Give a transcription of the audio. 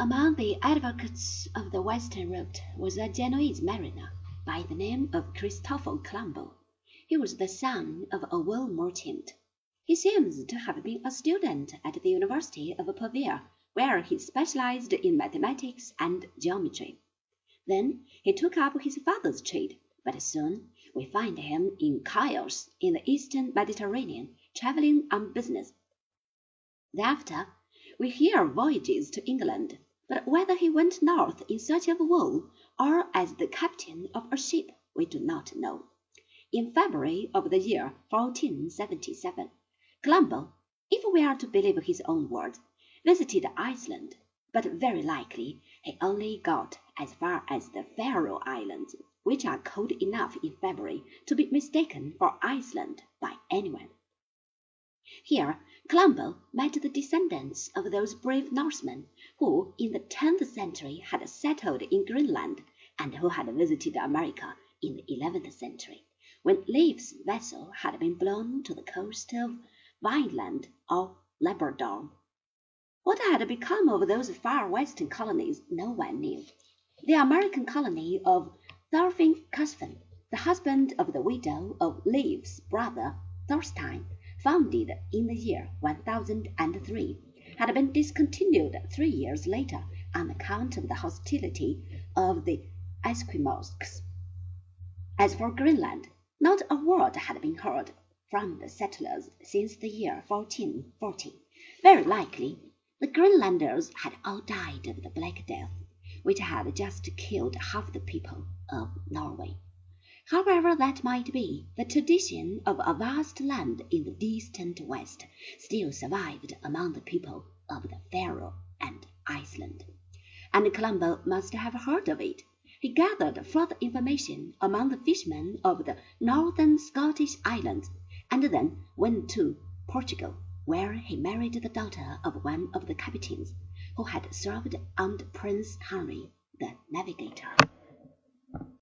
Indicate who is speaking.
Speaker 1: Among the advocates of the western route was a Genoese mariner by the name of Christoffel Colombo. He was the son of a wool merchant. He seems to have been a student at the University of Pavia, where he specialized in mathematics and geometry. Then he took up his father's trade, but soon we find him in Chios in the eastern Mediterranean, travelling on business. Thereafter we hear voyages to England, but whether he went north in search of wool or as the captain of a ship we do not know. In February of the year 1477, Colombo, if we are to believe his own words, visited Iceland, but very likely he only got as far as the Faroe Islands, which are cold enough in February to be mistaken for Iceland by anyone. Here Colombo met the descendants of those brave Norsemen who in the tenth century had settled in Greenland and who had visited America in the eleventh century, when Leif's vessel had been blown to the coast of Vineland or Labrador. What had become of those far western colonies no one knew. The American colony of Thorfinn Cushman, the husband of the widow of Leif's brother Thorstein, founded in the year 1003, had been discontinued three years later on account of the hostility of the Esquimaux. As for Greenland, not a word had been heard from the settlers since the year 1440. Very likely the Greenlanders had all died of the Black Death, which had just killed half the people of Norway. However that might be, the tradition of a vast land in the distant west still survived among the people of the Faroe and Iceland, and Colombo must have heard of it. He gathered further information among the fishermen of the northern Scottish islands, and then went to Portugal, where he married the daughter of one of the captains who had served under Prince Henry the Navigator.